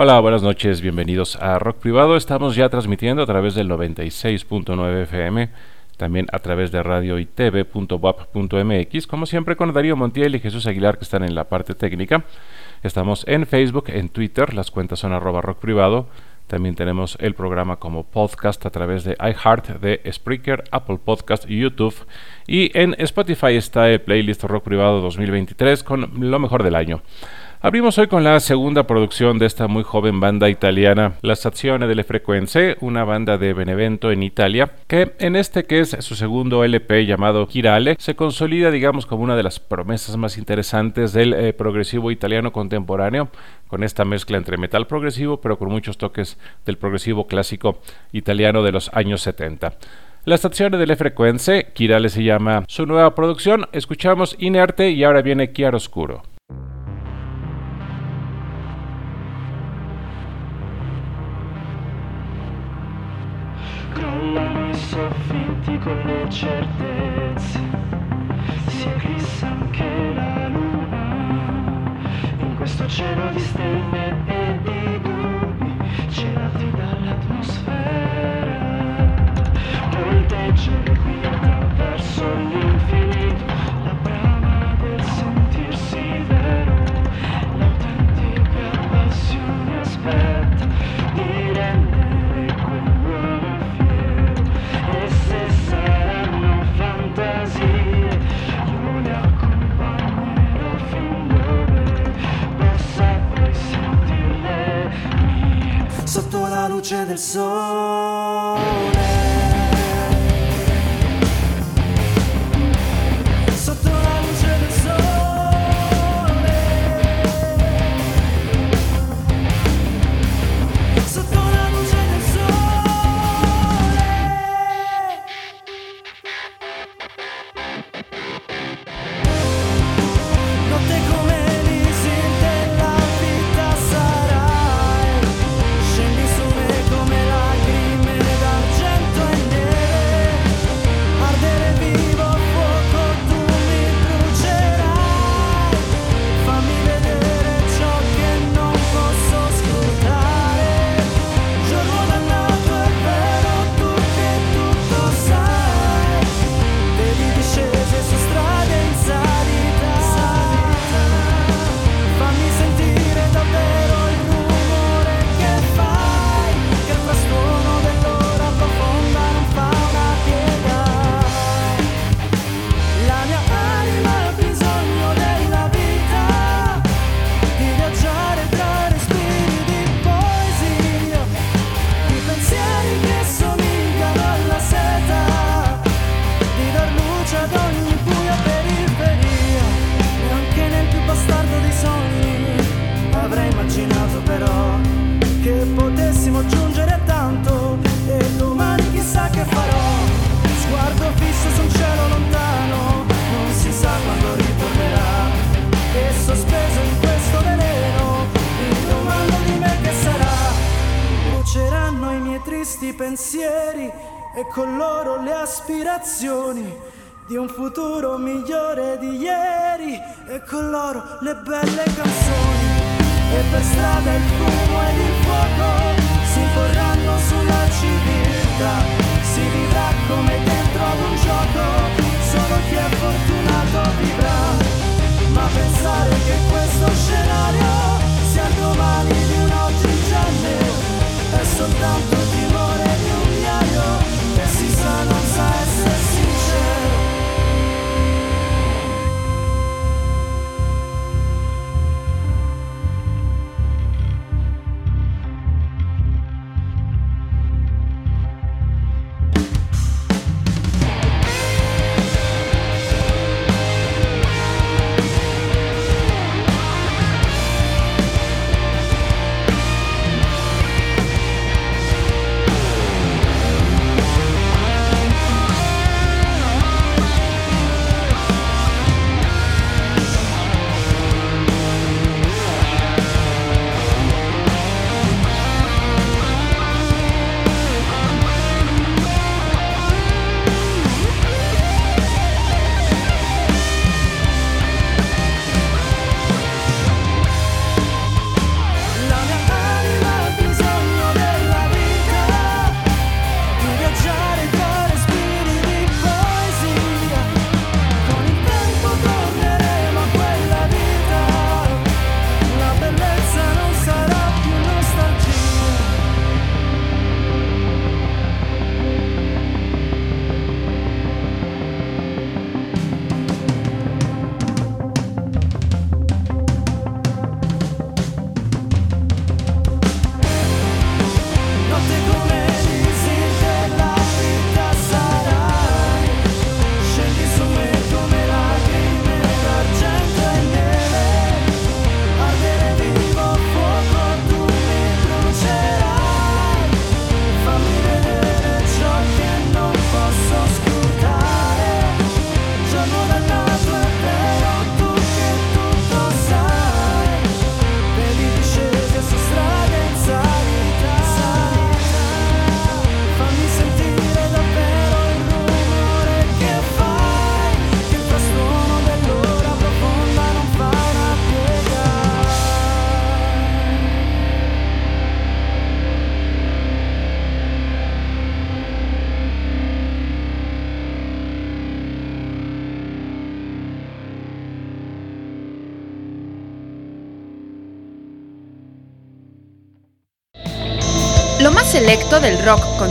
Hola, buenas noches, bienvenidos a Rock Privado. Estamos ya transmitiendo a través del 96.9 FM, también a través de radio y tv.wap.mx, como siempre con Darío Montiel y Jesús Aguilar que están en la parte técnica. Estamos en Facebook, en Twitter, las cuentas son arroba rock privado. También tenemos el programa como podcast a través de iHeart, de Spreaker, Apple Podcast YouTube. Y en Spotify está el playlist Rock Privado 2023 con lo mejor del año. Abrimos hoy con la segunda producción de esta muy joven banda italiana, La Stazione delle Frequenze, una banda de Benevento en Italia, que en este que es su segundo LP llamado Girale, se consolida digamos como una de las promesas más interesantes del eh, progresivo italiano contemporáneo, con esta mezcla entre metal progresivo pero con muchos toques del progresivo clásico italiano de los años 70. La estación delle Frequenze, Kirale se llama su nueva producción, escuchamos Inerte y ahora viene Chiaroscuro. Crollano i soffitti con le certezze. Si eclissa anche la luna in questo cielo di stelle sotto la luce del sole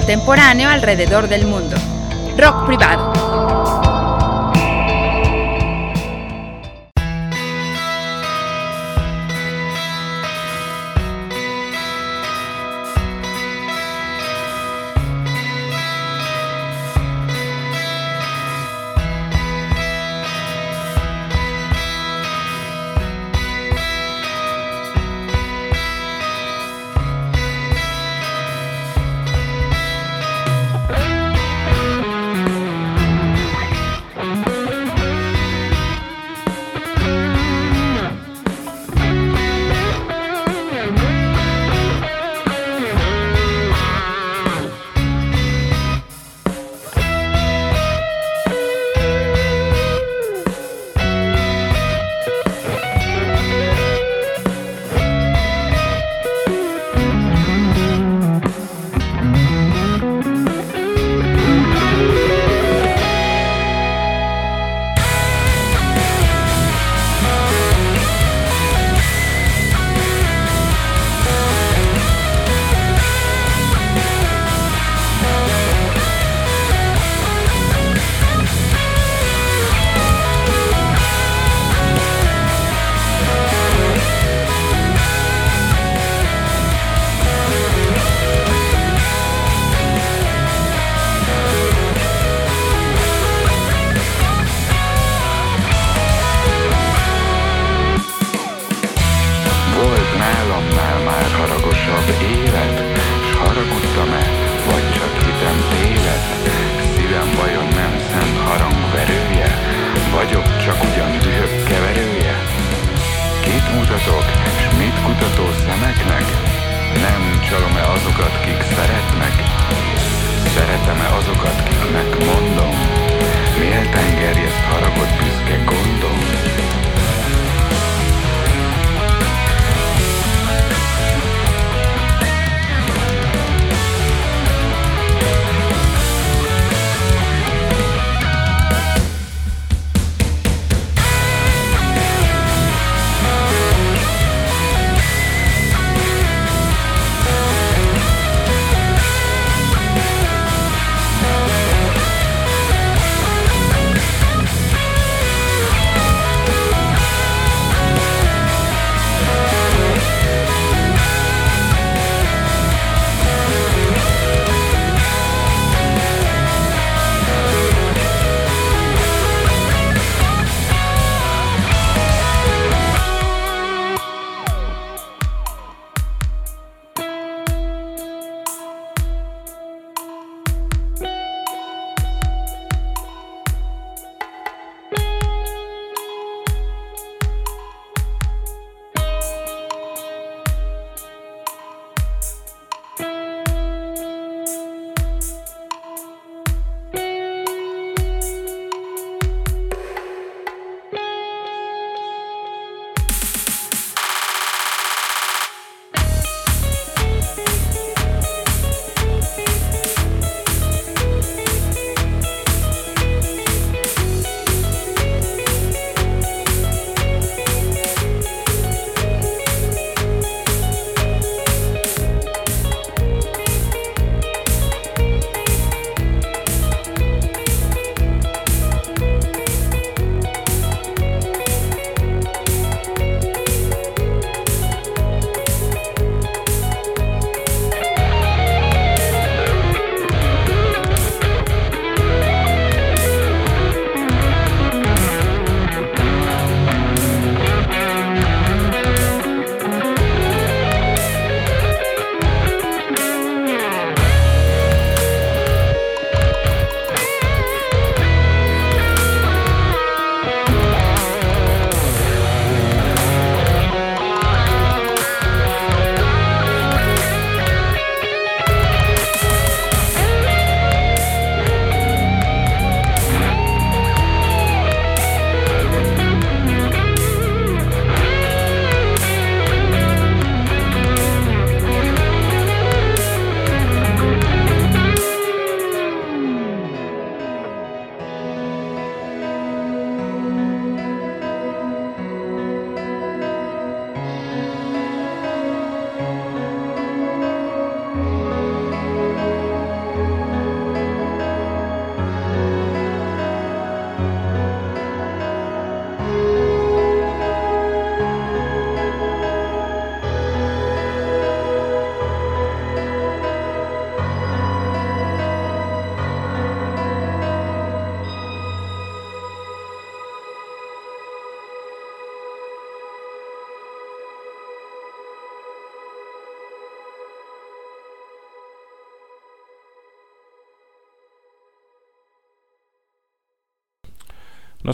contemporáneo alrededor del mundo. Rock privado.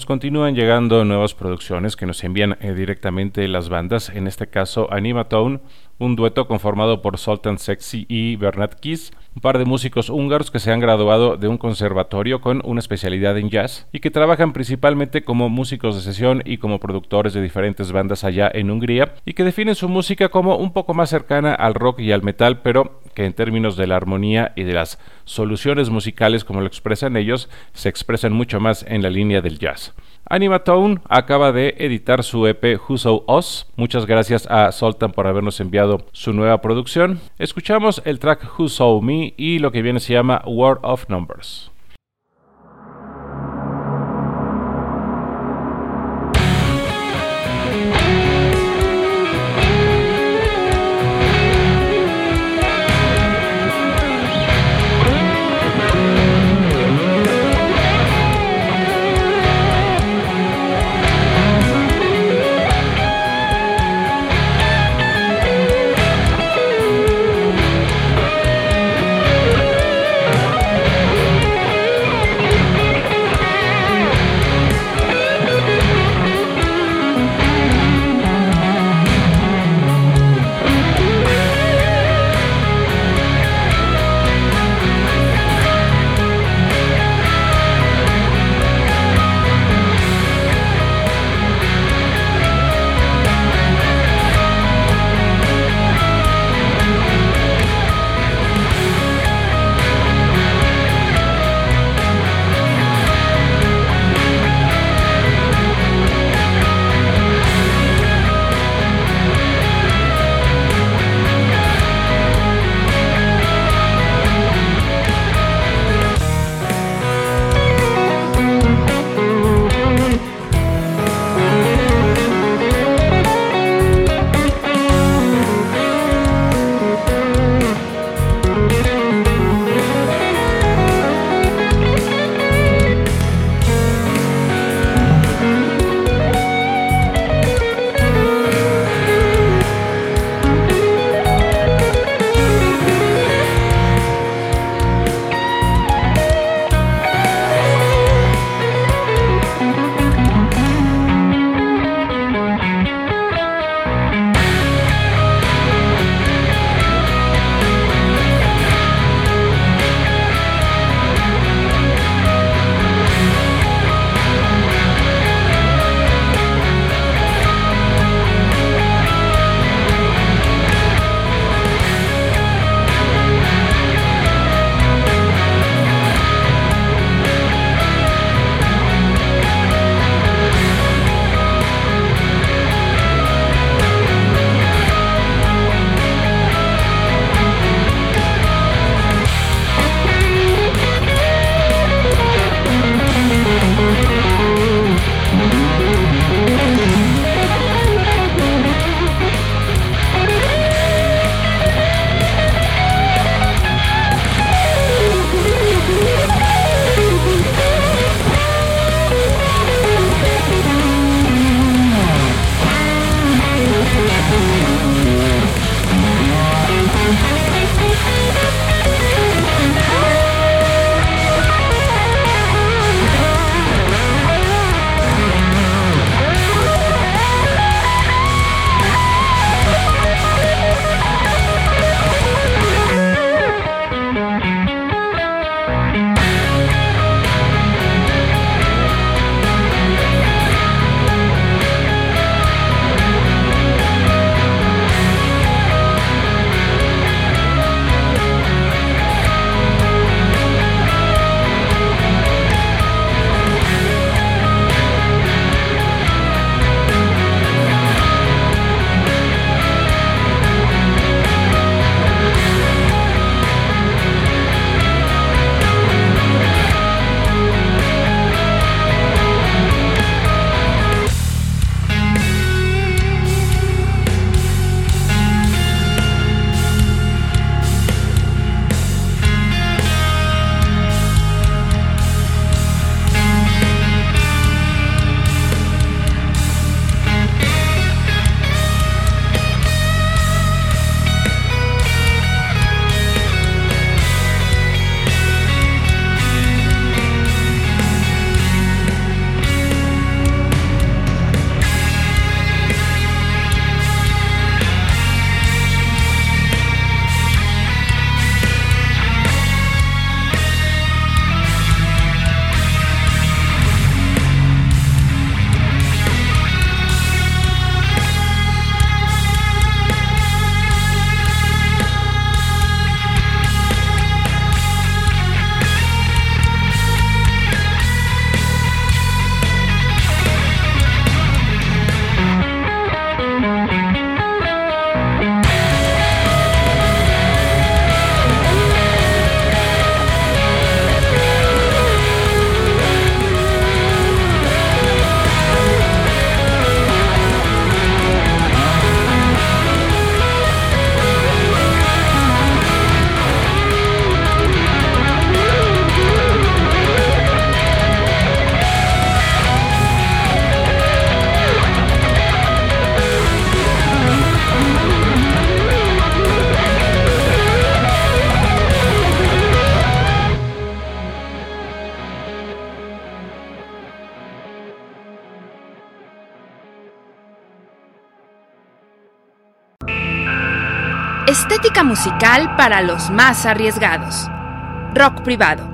Continúan llegando nuevas producciones que nos envían eh, directamente las bandas, en este caso Animatone, un dueto conformado por Sultan Sexy y Bernard Kiss, un par de músicos húngaros que se han graduado de un conservatorio con una especialidad en jazz y que trabajan principalmente como músicos de sesión y como productores de diferentes bandas allá en Hungría y que definen su música como un poco más cercana al rock y al metal, pero que en términos de la armonía y de las soluciones musicales como lo expresan ellos, se expresan mucho más en la línea del jazz. Animatone acaba de editar su EP Who So Us. Muchas gracias a Sultan por habernos enviado su nueva producción. Escuchamos el track Who So Me y lo que viene se llama Word of Numbers. Estética musical para los más arriesgados. Rock privado.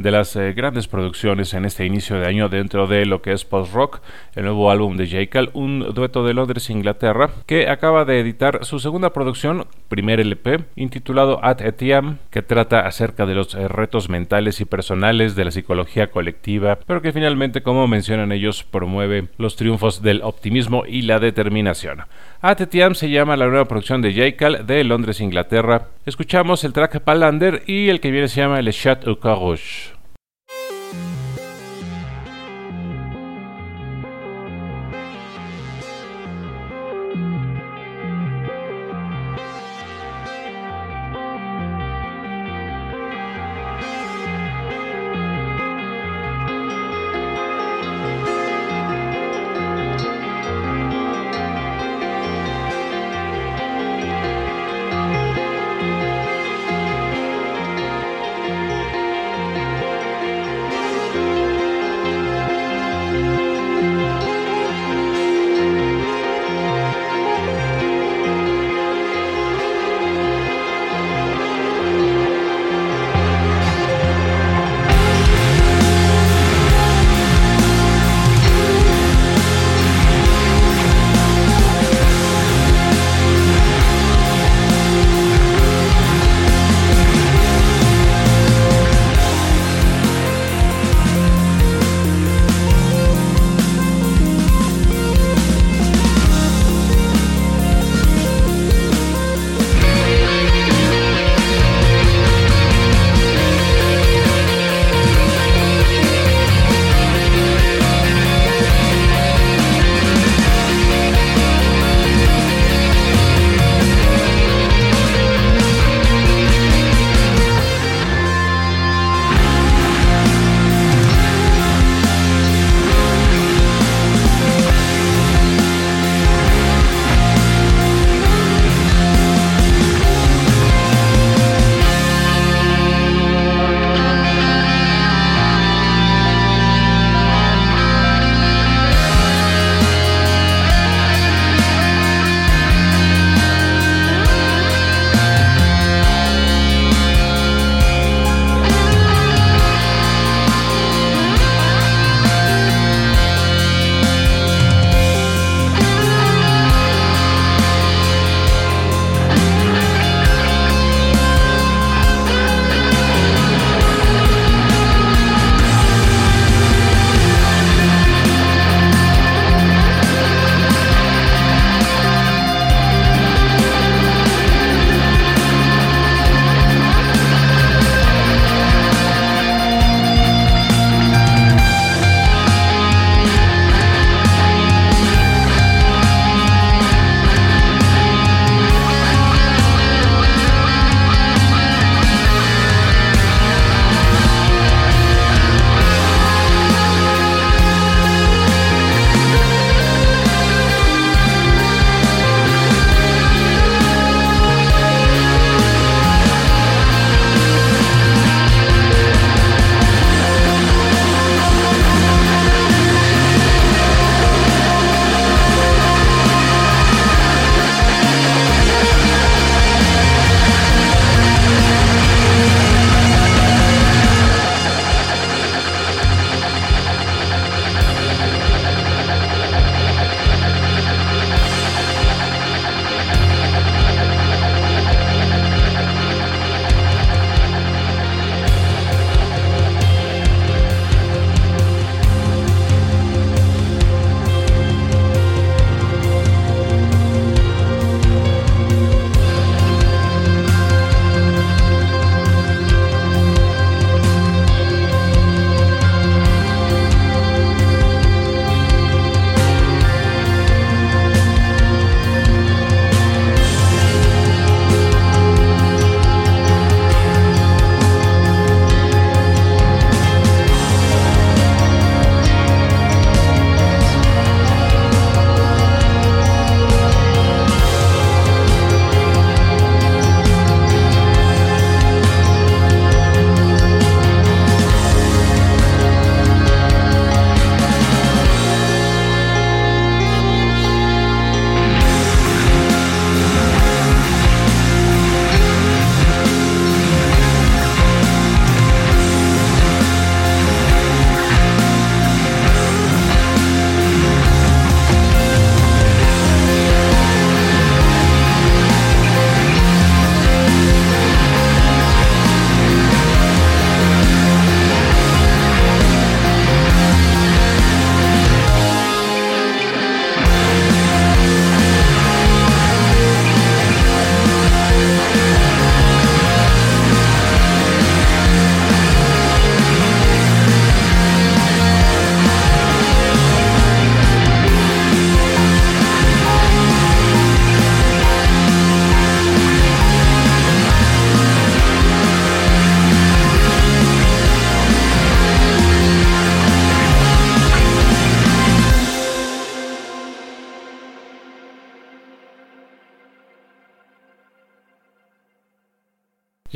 De las eh, grandes producciones en este inicio de año dentro de lo que es post-rock, el nuevo álbum de J. Cal, un dueto de Londres Inglaterra, que acaba de editar su segunda producción, primer LP, intitulado At Etiam, que trata acerca de los eh, retos mentales y personales de la psicología colectiva, pero que finalmente, como mencionan ellos, promueve los triunfos del optimismo y la determinación. At Etiam se llama la nueva producción de J. Cal de Londres, Inglaterra. Escuchamos el track Palander y el que viene se llama Le Chat au Carouche.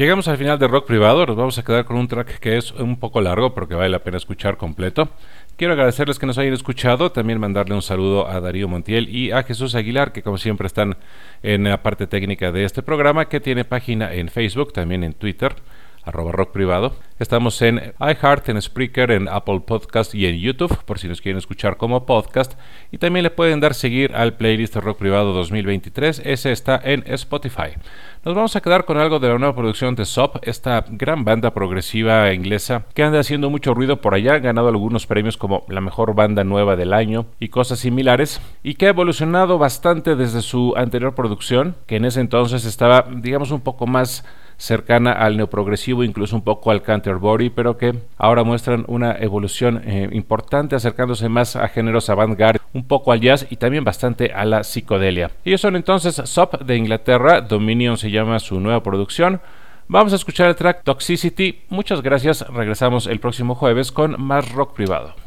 Llegamos al final de Rock Privado, nos vamos a quedar con un track que es un poco largo, pero que vale la pena escuchar completo. Quiero agradecerles que nos hayan escuchado, también mandarle un saludo a Darío Montiel y a Jesús Aguilar, que como siempre están en la parte técnica de este programa, que tiene página en Facebook, también en Twitter arroba rock privado. Estamos en iHeart, en Spreaker, en Apple Podcast y en YouTube, por si nos quieren escuchar como podcast. Y también le pueden dar seguir al playlist Rock Privado 2023, ese está en Spotify. Nos vamos a quedar con algo de la nueva producción de SOP, esta gran banda progresiva inglesa que anda haciendo mucho ruido por allá, ha ganado algunos premios como la mejor banda nueva del año y cosas similares, y que ha evolucionado bastante desde su anterior producción, que en ese entonces estaba, digamos, un poco más cercana al neoprogresivo, incluso un poco al counterbody, pero que ahora muestran una evolución eh, importante, acercándose más a géneros avant-garde, un poco al jazz y también bastante a la psicodelia. Ellos son entonces SOP de Inglaterra, Dominion se llama su nueva producción. Vamos a escuchar el track Toxicity. Muchas gracias. Regresamos el próximo jueves con más rock privado.